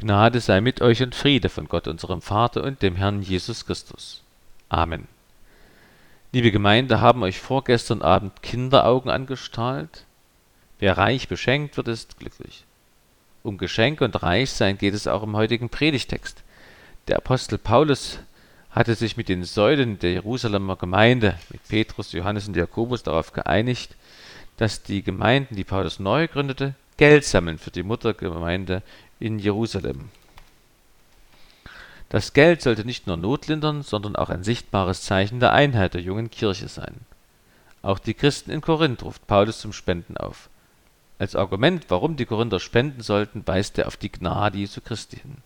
Gnade sei mit euch und Friede von Gott unserem Vater und dem Herrn Jesus Christus. Amen. Liebe Gemeinde, haben euch vorgestern Abend Kinderaugen angestrahlt? Wer reich beschenkt wird, ist glücklich. Um Geschenke und Reichsein geht es auch im heutigen Predigtext. Der Apostel Paulus hatte sich mit den Säulen der Jerusalemer Gemeinde, mit Petrus, Johannes und Jakobus, darauf geeinigt, dass die Gemeinden, die Paulus neu gründete, Geld sammeln für die Muttergemeinde in Jerusalem. Das Geld sollte nicht nur Not lindern, sondern auch ein sichtbares Zeichen der Einheit der jungen Kirche sein. Auch die Christen in Korinth ruft Paulus zum Spenden auf. Als Argument, warum die Korinther spenden sollten, weist er auf die Gnade Jesu Christi hin.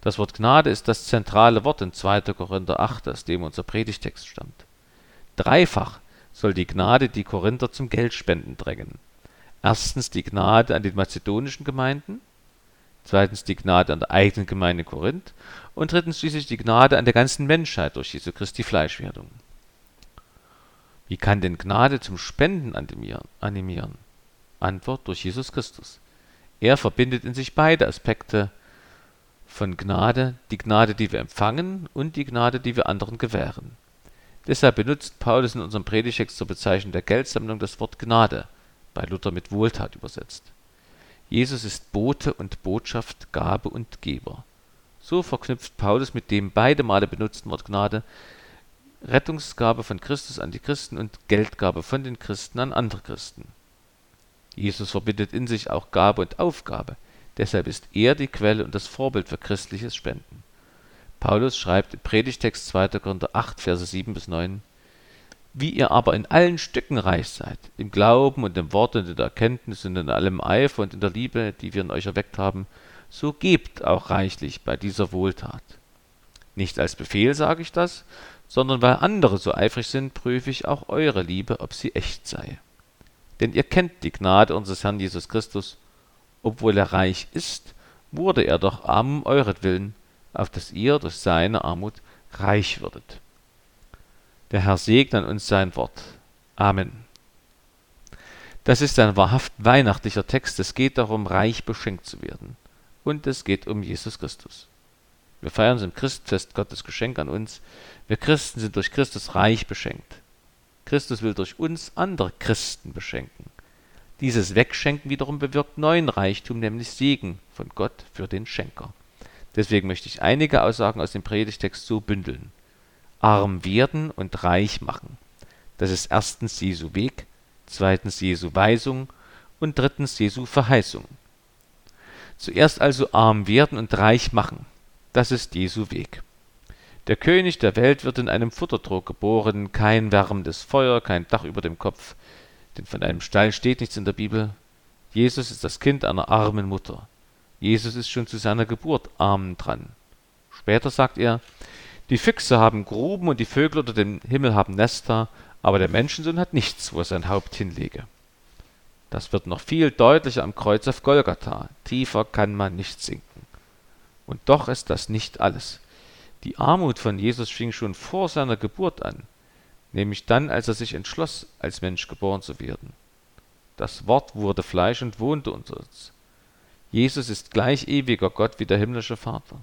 Das Wort Gnade ist das zentrale Wort in 2. Korinther 8, aus dem unser Predigtext stammt. Dreifach soll die Gnade die Korinther zum Geldspenden drängen. Erstens die Gnade an den mazedonischen Gemeinden, zweitens die Gnade an der eigenen Gemeinde Korinth und drittens schließlich die Gnade an der ganzen Menschheit durch Jesu Christi Fleischwerdung. Wie kann denn Gnade zum Spenden animieren? Antwort durch Jesus Christus. Er verbindet in sich beide Aspekte von Gnade, die Gnade, die wir empfangen und die Gnade, die wir anderen gewähren. Deshalb benutzt Paulus in unserem Predigtext zur Bezeichnung der Geldsammlung das Wort Gnade, bei Luther mit Wohltat übersetzt. Jesus ist Bote und Botschaft, Gabe und Geber. So verknüpft Paulus mit dem beide Male benutzten Wort Gnade Rettungsgabe von Christus an die Christen und Geldgabe von den Christen an andere Christen. Jesus verbindet in sich auch Gabe und Aufgabe. Deshalb ist er die Quelle und das Vorbild für christliches Spenden. Paulus schreibt im Predigtext 2. Korinther 8, Verse 7 bis 9 wie ihr aber in allen Stücken reich seid, im Glauben und im Wort und in der Erkenntnis und in allem Eifer und in der Liebe, die wir in euch erweckt haben, so gebt auch reichlich bei dieser Wohltat. Nicht als Befehl sage ich das, sondern weil andere so eifrig sind, prüfe ich auch eure Liebe, ob sie echt sei. Denn ihr kennt die Gnade unseres Herrn Jesus Christus, obwohl er reich ist, wurde er doch arm um euretwillen, auf dass ihr durch seine Armut reich würdet. Der Herr segne uns sein Wort. Amen. Das ist ein wahrhaft weihnachtlicher Text. Es geht darum, reich beschenkt zu werden. Und es geht um Jesus Christus. Wir feiern im Christfest Gottes Geschenk an uns. Wir Christen sind durch Christus reich beschenkt. Christus will durch uns andere Christen beschenken. Dieses Wegschenken wiederum bewirkt neuen Reichtum, nämlich Segen von Gott für den Schenker. Deswegen möchte ich einige Aussagen aus dem Predigtext so bündeln arm werden und reich machen. Das ist erstens Jesu Weg, zweitens Jesu Weisung und drittens Jesu Verheißung. Zuerst also arm werden und reich machen. Das ist Jesu Weg. Der König der Welt wird in einem Futtertrog geboren, kein wärmendes Feuer, kein Dach über dem Kopf, denn von einem Stall steht nichts in der Bibel. Jesus ist das Kind einer armen Mutter. Jesus ist schon zu seiner Geburt arm dran. Später sagt er, die Füchse haben Gruben und die Vögel unter dem Himmel haben Nester, aber der Menschensohn hat nichts, wo er sein Haupt hinlege. Das wird noch viel deutlicher am Kreuz auf Golgatha. Tiefer kann man nicht sinken. Und doch ist das nicht alles. Die Armut von Jesus fing schon vor seiner Geburt an, nämlich dann, als er sich entschloss, als Mensch geboren zu werden. Das Wort wurde Fleisch und wohnte unter uns. Jesus ist gleich ewiger Gott wie der himmlische Vater.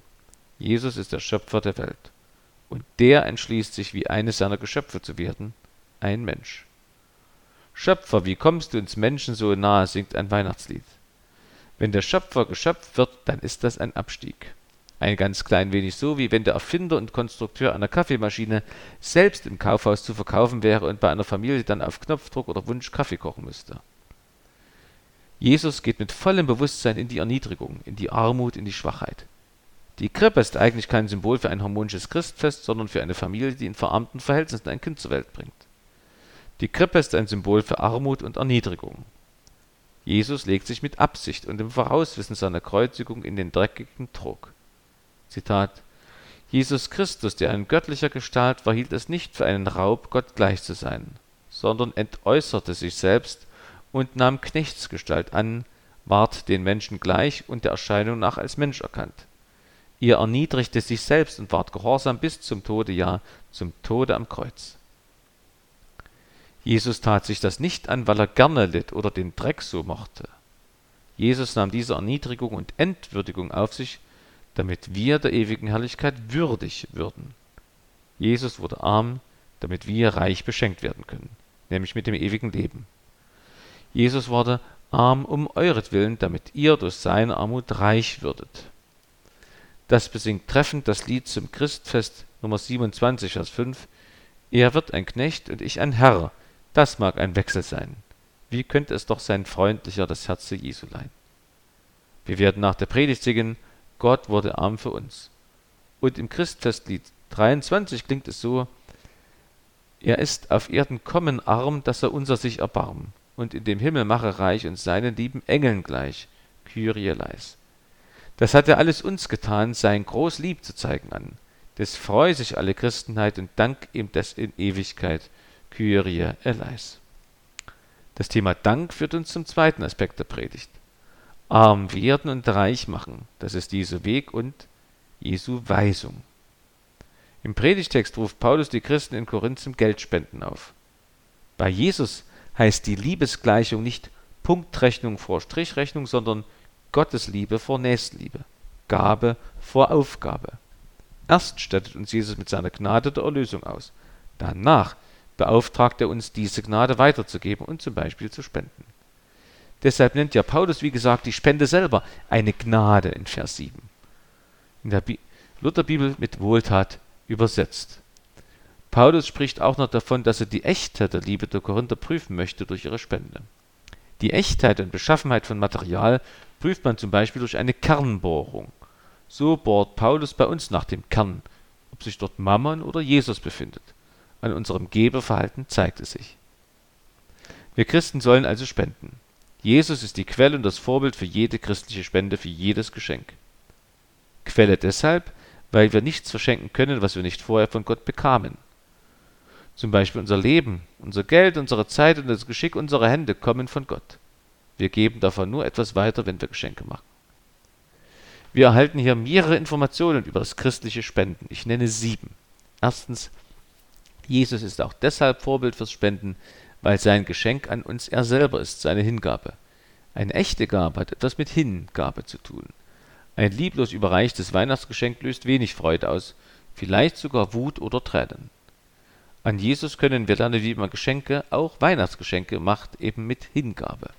Jesus ist der Schöpfer der Welt und der entschließt sich, wie eines seiner Geschöpfe zu werden, ein Mensch. Schöpfer, wie kommst du ins Menschen so nahe, singt ein Weihnachtslied. Wenn der Schöpfer geschöpft wird, dann ist das ein Abstieg. Ein ganz klein wenig so, wie wenn der Erfinder und Konstrukteur einer Kaffeemaschine selbst im Kaufhaus zu verkaufen wäre und bei einer Familie dann auf Knopfdruck oder Wunsch Kaffee kochen müsste. Jesus geht mit vollem Bewusstsein in die Erniedrigung, in die Armut, in die Schwachheit. Die Krippe ist eigentlich kein Symbol für ein harmonisches Christfest, sondern für eine Familie, die in verarmten Verhältnissen ein Kind zur Welt bringt. Die Krippe ist ein Symbol für Armut und Erniedrigung. Jesus legt sich mit Absicht und im Vorauswissen seiner Kreuzigung in den dreckigen Trog. Zitat Jesus Christus, der in göttlicher Gestalt war, hielt es nicht für einen Raub, Gott gleich zu sein, sondern entäußerte sich selbst und nahm Knechtsgestalt an, ward den Menschen gleich und der Erscheinung nach als Mensch erkannt. Ihr erniedrigte sich selbst und ward gehorsam bis zum Tode, ja, zum Tode am Kreuz. Jesus tat sich das nicht an, weil er gerne litt oder den Dreck so mochte. Jesus nahm diese Erniedrigung und Entwürdigung auf sich, damit wir der ewigen Herrlichkeit würdig würden. Jesus wurde arm, damit wir reich beschenkt werden können, nämlich mit dem ewigen Leben. Jesus wurde arm um euretwillen, damit ihr durch seine Armut reich würdet. Das besingt treffend das Lied zum Christfest Nummer 27, Vers 5. Er wird ein Knecht und ich ein Herr. Das mag ein Wechsel sein. Wie könnte es doch sein freundlicher das Herz Jesu leihen? Wir werden nach der Predigt singen, Gott wurde arm für uns. Und im Christfestlied 23 klingt es so, er ist auf Erden kommen arm, dass er unser sich erbarm, und in dem Himmel mache reich und seinen lieben Engeln gleich, Kyrie leis. Das hat er alles uns getan, sein groß Lieb zu zeigen an. Des freu sich alle Christenheit und dank ihm des in Ewigkeit, Kyrie eleis. Das Thema Dank führt uns zum zweiten Aspekt der Predigt. Arm werden und reich machen, das ist Jesu Weg und Jesu Weisung. Im Predigtext ruft Paulus die Christen in Korinth zum Geldspenden auf. Bei Jesus heißt die Liebesgleichung nicht Punktrechnung vor Strichrechnung, sondern Gottes Liebe vor Nächstenliebe, Gabe vor Aufgabe. Erst stattet uns Jesus mit seiner Gnade der Erlösung aus. Danach beauftragt er uns, diese Gnade weiterzugeben und zum Beispiel zu spenden. Deshalb nennt ja Paulus, wie gesagt, die Spende selber eine Gnade in Vers 7. In der Bi Lutherbibel mit Wohltat übersetzt. Paulus spricht auch noch davon, dass er die Echtheit der Liebe der Korinther prüfen möchte durch ihre Spende. Die Echtheit und Beschaffenheit von Material prüft man zum Beispiel durch eine Kernbohrung. So bohrt Paulus bei uns nach dem Kern, ob sich dort Mammon oder Jesus befindet. An unserem Gebeverhalten zeigt es sich. Wir Christen sollen also spenden. Jesus ist die Quelle und das Vorbild für jede christliche Spende, für jedes Geschenk. Quelle deshalb, weil wir nichts verschenken können, was wir nicht vorher von Gott bekamen. Zum Beispiel unser Leben, unser Geld, unsere Zeit und das Geschick unserer Hände kommen von Gott. Wir geben davon nur etwas weiter, wenn wir Geschenke machen. Wir erhalten hier mehrere Informationen über das christliche Spenden. Ich nenne sieben. Erstens, Jesus ist auch deshalb Vorbild fürs Spenden, weil sein Geschenk an uns er selber ist, seine Hingabe. Eine echte Gabe hat etwas mit Hingabe zu tun. Ein lieblos überreichtes Weihnachtsgeschenk löst wenig Freude aus, vielleicht sogar Wut oder Tränen. An Jesus können wir lernen, wie man Geschenke, auch Weihnachtsgeschenke, macht, eben mit Hingabe.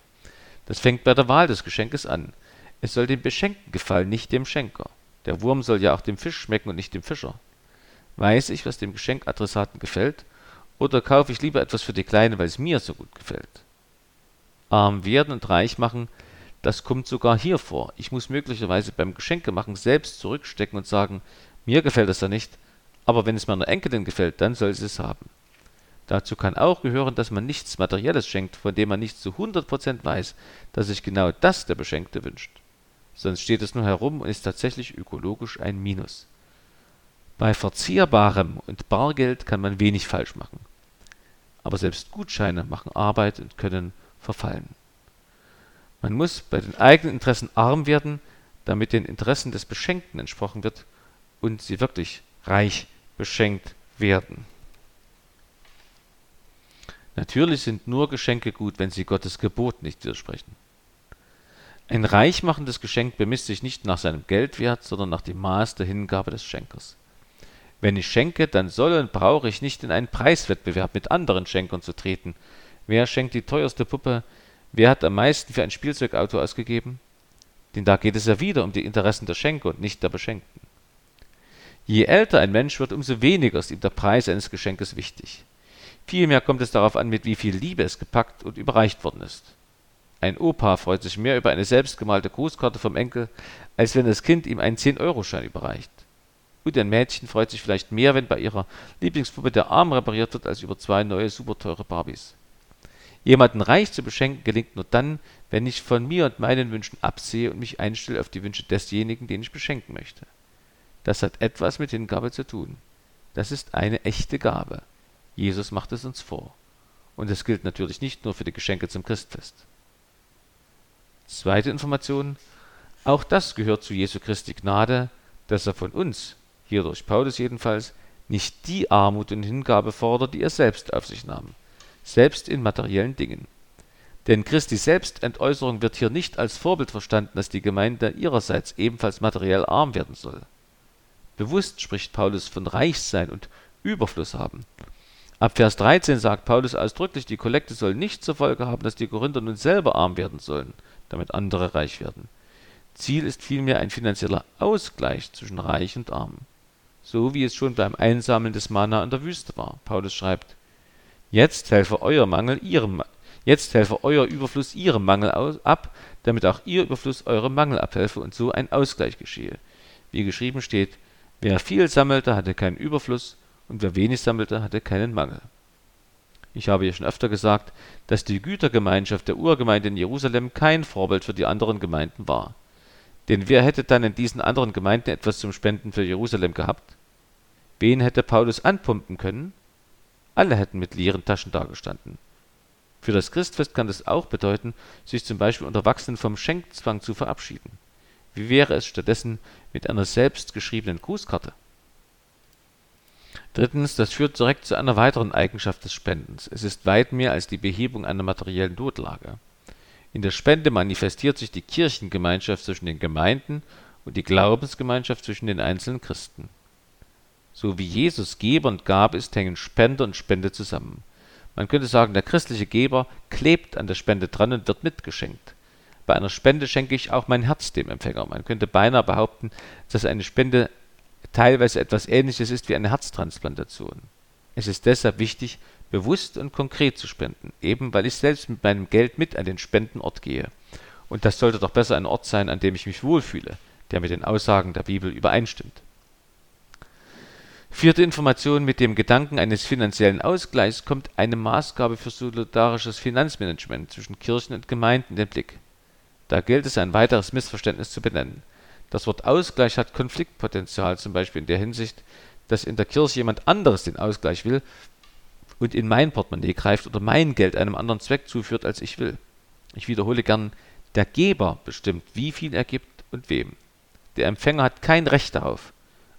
Das fängt bei der Wahl des Geschenkes an. Es soll dem Beschenkten gefallen, nicht dem Schenker. Der Wurm soll ja auch dem Fisch schmecken und nicht dem Fischer. Weiß ich, was dem Geschenkadressaten gefällt, oder kaufe ich lieber etwas für die Kleine, weil es mir so gut gefällt? Arm werden und reich machen das kommt sogar hier vor. Ich muss möglicherweise beim Geschenkemachen selbst zurückstecken und sagen, mir gefällt es ja nicht, aber wenn es meiner Enkelin gefällt, dann soll sie es haben. Dazu kann auch gehören, dass man nichts Materielles schenkt, von dem man nicht zu 100% weiß, dass sich genau das der Beschenkte wünscht. Sonst steht es nur herum und ist tatsächlich ökologisch ein Minus. Bei Verzierbarem und Bargeld kann man wenig falsch machen. Aber selbst Gutscheine machen Arbeit und können verfallen. Man muss bei den eigenen Interessen arm werden, damit den Interessen des Beschenkten entsprochen wird und sie wirklich reich beschenkt werden. Natürlich sind nur Geschenke gut, wenn sie Gottes Gebot nicht widersprechen. Ein reichmachendes Geschenk bemisst sich nicht nach seinem Geldwert, sondern nach dem Maß der Hingabe des Schenkers. Wenn ich schenke, dann soll und brauche ich nicht in einen Preiswettbewerb mit anderen Schenkern zu treten. Wer schenkt die teuerste Puppe, Wer hat am meisten für ein Spielzeugauto ausgegeben? Denn da geht es ja wieder um die Interessen der Schenker und nicht der Beschenkten. Je älter ein Mensch wird, umso weniger ist ihm der Preis eines Geschenkes wichtig. Vielmehr kommt es darauf an, mit wie viel Liebe es gepackt und überreicht worden ist. Ein Opa freut sich mehr über eine selbstgemalte Grußkarte vom Enkel, als wenn das Kind ihm einen 10-Euro-Schein überreicht. Und ein Mädchen freut sich vielleicht mehr, wenn bei ihrer Lieblingspuppe der Arm repariert wird, als über zwei neue superteure Barbies. Jemanden reich zu beschenken gelingt nur dann, wenn ich von mir und meinen Wünschen absehe und mich einstelle auf die Wünsche desjenigen, den ich beschenken möchte. Das hat etwas mit Hingabe zu tun. Das ist eine echte Gabe. Jesus macht es uns vor. Und es gilt natürlich nicht nur für die Geschenke zum Christfest. Zweite Information. Auch das gehört zu Jesu Christi Gnade, dass er von uns, hier durch Paulus jedenfalls, nicht die Armut und Hingabe fordert, die er selbst auf sich nahm selbst in materiellen Dingen. Denn Christi Selbstentäußerung wird hier nicht als Vorbild verstanden, dass die Gemeinde ihrerseits ebenfalls materiell arm werden soll. Bewusst spricht Paulus von Reichsein und Überfluss haben. Ab Vers 13 sagt Paulus ausdrücklich, die Kollekte soll nicht zur Folge haben, dass die Korinther nun selber arm werden sollen, damit andere reich werden. Ziel ist vielmehr ein finanzieller Ausgleich zwischen Reich und Arm. So wie es schon beim Einsammeln des Mana in der Wüste war. Paulus schreibt, Jetzt helfe euer Mangel ihrem, jetzt helfe euer Überfluss ihrem Mangel aus, ab, damit auch ihr Überfluss eurem Mangel abhelfe und so ein Ausgleich geschehe. Wie geschrieben steht, wer viel sammelte, hatte keinen Überfluss, und wer wenig sammelte, hatte keinen Mangel. Ich habe ja schon öfter gesagt, dass die Gütergemeinschaft der Urgemeinde in Jerusalem kein Vorbild für die anderen Gemeinden war. Denn wer hätte dann in diesen anderen Gemeinden etwas zum Spenden für Jerusalem gehabt? Wen hätte Paulus anpumpen können? Alle hätten mit leeren Taschen dagestanden. Für das Christfest kann das auch bedeuten, sich zum Beispiel unter Wachsenden vom Schenkzwang zu verabschieden. Wie wäre es stattdessen mit einer selbstgeschriebenen Grußkarte? Drittens, das führt direkt zu einer weiteren Eigenschaft des Spendens. Es ist weit mehr als die Behebung einer materiellen Notlage. In der Spende manifestiert sich die Kirchengemeinschaft zwischen den Gemeinden und die Glaubensgemeinschaft zwischen den einzelnen Christen. So wie Jesus Geber und Gabe ist, hängen Spender und Spende zusammen. Man könnte sagen, der christliche Geber klebt an der Spende dran und wird mitgeschenkt. Bei einer Spende schenke ich auch mein Herz dem Empfänger. Man könnte beinahe behaupten, dass eine Spende teilweise etwas Ähnliches ist wie eine Herztransplantation. Es ist deshalb wichtig, bewusst und konkret zu spenden, eben weil ich selbst mit meinem Geld mit an den Spendenort gehe. Und das sollte doch besser ein Ort sein, an dem ich mich wohlfühle, der mit den Aussagen der Bibel übereinstimmt. Vierte Information mit dem Gedanken eines finanziellen Ausgleichs kommt eine Maßgabe für solidarisches Finanzmanagement zwischen Kirchen und Gemeinden in den Blick. Da gilt es, ein weiteres Missverständnis zu benennen. Das Wort Ausgleich hat Konfliktpotenzial, zum Beispiel in der Hinsicht, dass in der Kirche jemand anderes den Ausgleich will und in mein Portemonnaie greift oder mein Geld einem anderen Zweck zuführt, als ich will. Ich wiederhole gern, der Geber bestimmt, wie viel er gibt und wem. Der Empfänger hat kein Recht darauf.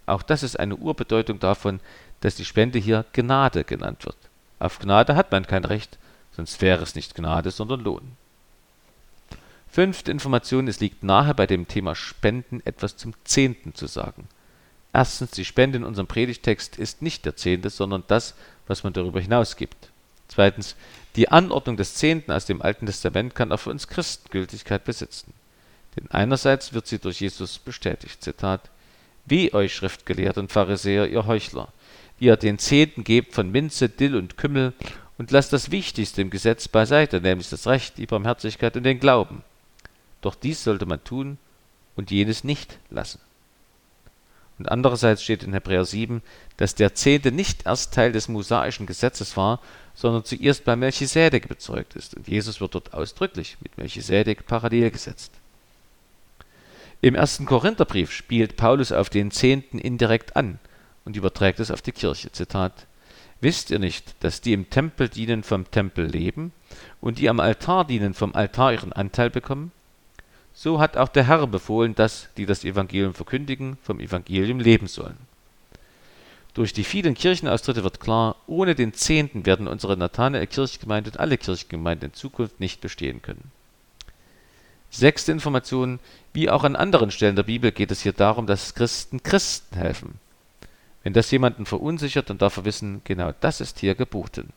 Auch das ist eine Urbedeutung davon, dass die Spende hier Gnade genannt wird. Auf Gnade hat man kein Recht, sonst wäre es nicht Gnade, sondern Lohn. Fünfte Information, es liegt nahe, bei dem Thema Spenden etwas zum Zehnten zu sagen. Erstens, die Spende in unserem Predigtext ist nicht der Zehnte, sondern das, was man darüber hinaus gibt. Zweitens, die Anordnung des Zehnten aus dem Alten Testament kann auch für uns Christen Gültigkeit besitzen. Denn einerseits wird sie durch Jesus bestätigt, Zitat, Wie euch Schriftgelehrten und Pharisäer, ihr Heuchler, die ihr den Zehnten gebt von Minze, Dill und Kümmel und lasst das Wichtigste im Gesetz beiseite, nämlich das Recht, die Barmherzigkeit und den Glauben. Doch dies sollte man tun und jenes nicht lassen. Und andererseits steht in Hebräer 7, dass der Zehnte nicht erst Teil des mosaischen Gesetzes war, sondern zuerst bei Melchisedek bezeugt ist. Und Jesus wird dort ausdrücklich mit Melchisedek parallel gesetzt. Im ersten Korintherbrief spielt Paulus auf den Zehnten indirekt an und überträgt es auf die Kirche. Zitat: Wisst ihr nicht, dass die im Tempel dienen vom Tempel leben und die am Altar dienen vom Altar ihren Anteil bekommen? So hat auch der Herr befohlen, dass, die das Evangelium verkündigen, vom Evangelium leben sollen. Durch die vielen Kirchenaustritte wird klar, ohne den Zehnten werden unsere Nathanael-Kirchgemeinde und alle Kirchengemeinden in Zukunft nicht bestehen können. Sechste Information, wie auch an anderen Stellen der Bibel geht es hier darum, dass Christen Christen helfen. Wenn das jemanden verunsichert, dann darf er wissen, genau das ist hier geboten.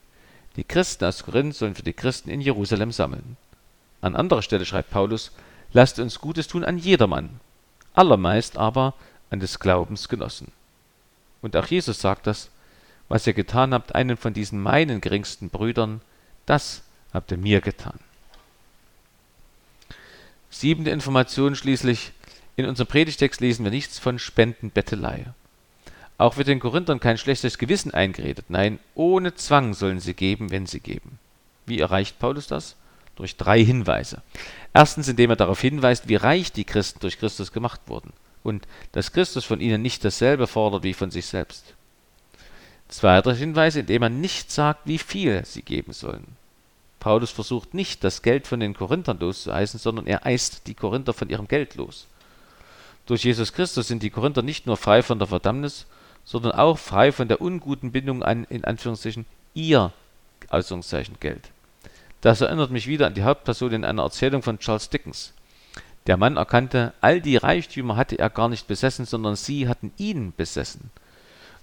Die Christen aus Korinth sollen für die Christen in Jerusalem sammeln. An anderer Stelle schreibt Paulus, Lasst uns Gutes tun an jedermann, allermeist aber an des Glaubens Genossen. Und auch Jesus sagt das, was ihr getan habt, einen von diesen meinen geringsten Brüdern, das habt ihr mir getan. Siebente Information schließlich. In unserem Predigtext lesen wir nichts von Spendenbettelei. Auch wird den Korinthern kein schlechtes Gewissen eingeredet. Nein, ohne Zwang sollen sie geben, wenn sie geben. Wie erreicht Paulus das? Durch drei Hinweise. Erstens, indem er darauf hinweist, wie reich die Christen durch Christus gemacht wurden und dass Christus von ihnen nicht dasselbe fordert wie von sich selbst. Zweiter Hinweis, indem er nicht sagt, wie viel sie geben sollen. Paulus versucht nicht, das Geld von den Korinthern loszueisen, sondern er eist die Korinther von ihrem Geld los. Durch Jesus Christus sind die Korinther nicht nur frei von der Verdammnis, sondern auch frei von der unguten Bindung an, in Anführungszeichen, ihr, Geld. Das erinnert mich wieder an die Hauptperson in einer Erzählung von Charles Dickens. Der Mann erkannte, all die Reichtümer hatte er gar nicht besessen, sondern sie hatten ihn besessen.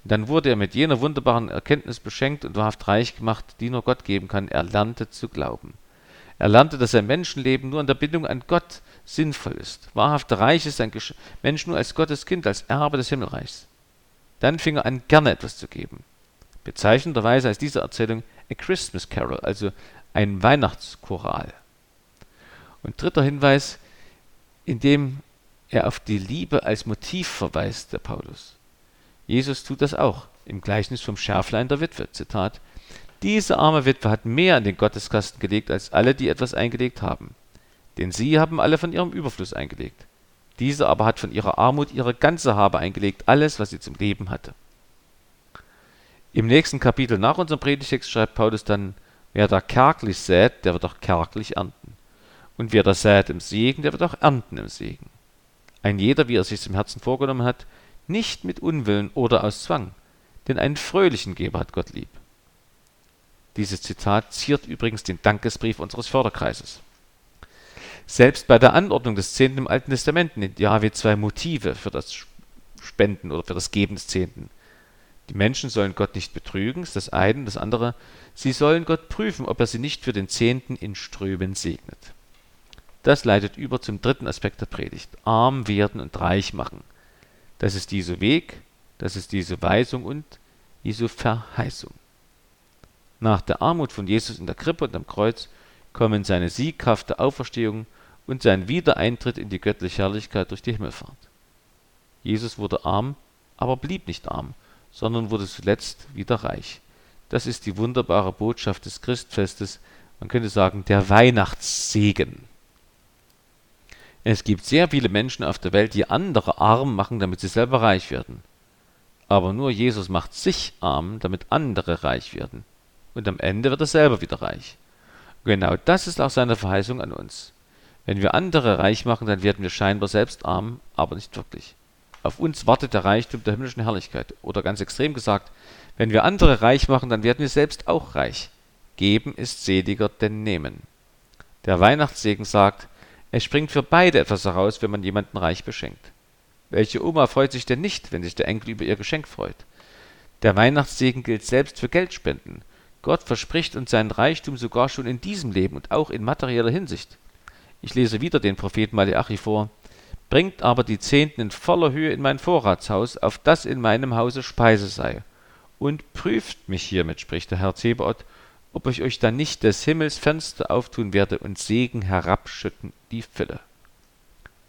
Und dann wurde er mit jener wunderbaren Erkenntnis beschenkt und wahrhaft reich gemacht, die nur Gott geben kann. Er lernte zu glauben. Er lernte, dass sein Menschenleben nur in der Bindung an Gott sinnvoll ist. Wahrhaft reich ist ein Mensch nur als Gottes Kind, als Erbe des Himmelreichs. Dann fing er an, gerne etwas zu geben. Bezeichnenderweise heißt diese Erzählung A Christmas Carol, also ein Weihnachtschoral. Und dritter Hinweis, indem er auf die Liebe als Motiv verweist, der Paulus. Jesus tut das auch im Gleichnis vom Schärflein der Witwe. Zitat: Diese arme Witwe hat mehr in den Gotteskasten gelegt als alle, die etwas eingelegt haben. Denn sie haben alle von ihrem Überfluss eingelegt. Diese aber hat von ihrer Armut ihre ganze Habe eingelegt, alles, was sie zum Leben hatte. Im nächsten Kapitel nach unserem Predigtext schreibt Paulus dann, wer da kärglich sät, der wird auch kärglich ernten. Und wer das sät im Segen, der wird auch ernten im Segen. Ein jeder, wie er sich im Herzen vorgenommen hat, nicht mit Unwillen oder aus Zwang, denn einen fröhlichen Geber hat Gott lieb. Dieses Zitat ziert übrigens den Dankesbrief unseres Förderkreises. Selbst bei der Anordnung des Zehnten im Alten Testament nennt Jahwe zwei Motive für das Spenden oder für das Geben des Zehnten. Die Menschen sollen Gott nicht betrügen, ist das eine. Das andere, sie sollen Gott prüfen, ob er sie nicht für den Zehnten in Strömen segnet. Das leitet über zum dritten Aspekt der Predigt. Arm werden und reich machen. Das ist Jesu Weg, das ist Jesu Weisung und Jesu Verheißung. Nach der Armut von Jesus in der Krippe und am Kreuz kommen seine sieghafte Auferstehung und sein Wiedereintritt in die göttliche Herrlichkeit durch die Himmelfahrt. Jesus wurde arm, aber blieb nicht arm, sondern wurde zuletzt wieder reich. Das ist die wunderbare Botschaft des Christfestes, man könnte sagen der Weihnachtssegen. Es gibt sehr viele Menschen auf der Welt, die andere arm machen, damit sie selber reich werden. Aber nur Jesus macht sich arm, damit andere reich werden. Und am Ende wird er selber wieder reich. Genau das ist auch seine Verheißung an uns. Wenn wir andere reich machen, dann werden wir scheinbar selbst arm, aber nicht wirklich. Auf uns wartet der Reichtum der himmlischen Herrlichkeit. Oder ganz extrem gesagt, wenn wir andere reich machen, dann werden wir selbst auch reich. Geben ist seliger denn nehmen. Der Weihnachtssegen sagt, es springt für beide etwas heraus, wenn man jemanden reich beschenkt. Welche Oma freut sich denn nicht, wenn sich der Enkel über ihr Geschenk freut? Der Weihnachtssegen gilt selbst für Geldspenden. Gott verspricht uns seinen Reichtum sogar schon in diesem Leben und auch in materieller Hinsicht. Ich lese wieder den Propheten Malachi vor. Bringt aber die Zehnten in voller Höhe in mein Vorratshaus, auf das in meinem Hause Speise sei. Und prüft mich hiermit, spricht der Herr Zebaoth, ob ich euch dann nicht des Himmels Fenster auftun werde und Segen herabschütten die Fülle.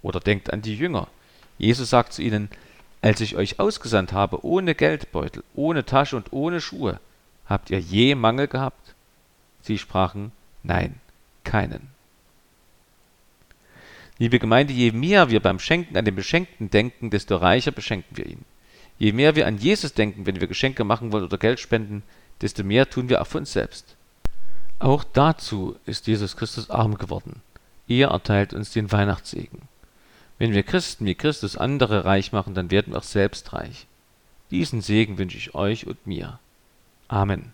Oder denkt an die Jünger. Jesus sagt zu ihnen, als ich euch ausgesandt habe, ohne Geldbeutel, ohne Tasche und ohne Schuhe, habt ihr je Mangel gehabt? Sie sprachen, nein, keinen. Liebe Gemeinde, je mehr wir beim Schenken an den Beschenkten denken, desto reicher beschenken wir ihn. Je mehr wir an Jesus denken, wenn wir Geschenke machen wollen oder Geld spenden, desto mehr tun wir auch für uns selbst. Auch dazu ist Jesus Christus arm geworden. Er erteilt uns den Weihnachtssegen. Wenn wir Christen wie Christus andere reich machen, dann werden wir auch selbst reich. Diesen Segen wünsche ich euch und mir. Amen.